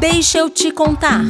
Deixa eu te contar.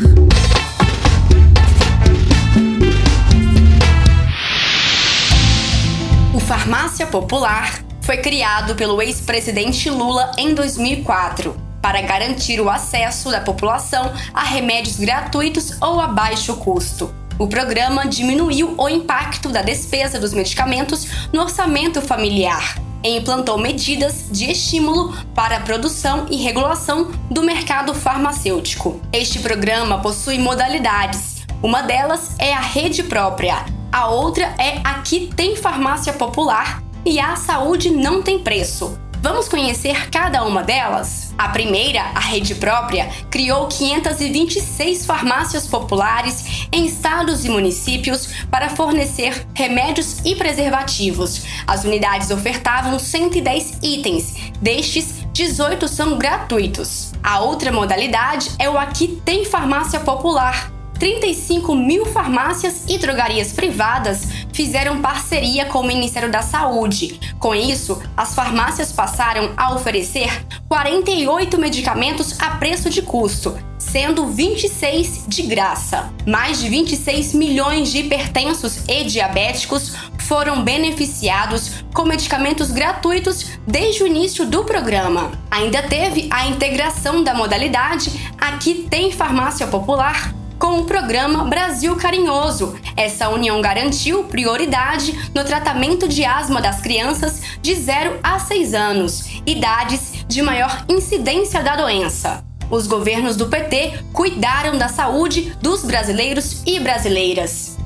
O Farmácia Popular foi criado pelo ex-presidente Lula em 2004 para garantir o acesso da população a remédios gratuitos ou a baixo custo. O programa diminuiu o impacto da despesa dos medicamentos no orçamento familiar e implantou medidas de estímulo para a produção e regulação do mercado farmacêutico. Este programa possui modalidades. Uma delas é a rede própria, a outra é Aqui Tem Farmácia Popular e a Saúde Não Tem Preço. Vamos conhecer cada uma delas? A primeira, a rede própria, criou 526 farmácias populares em estados e municípios para fornecer remédios e preservativos. As unidades ofertavam 110 itens, destes, 18 são gratuitos. A outra modalidade é o Aqui Tem Farmácia Popular 35 mil farmácias e drogarias privadas fizeram parceria com o Ministério da Saúde. Com isso, as farmácias passaram a oferecer 48 medicamentos a preço de custo, sendo 26 de graça. Mais de 26 milhões de hipertensos e diabéticos foram beneficiados com medicamentos gratuitos desde o início do programa. Ainda teve a integração da modalidade Aqui Tem Farmácia Popular com o programa Brasil Carinhoso. Essa união garantiu prioridade no tratamento de asma das crianças de 0 a 6 anos, idades de maior incidência da doença. Os governos do PT cuidaram da saúde dos brasileiros e brasileiras.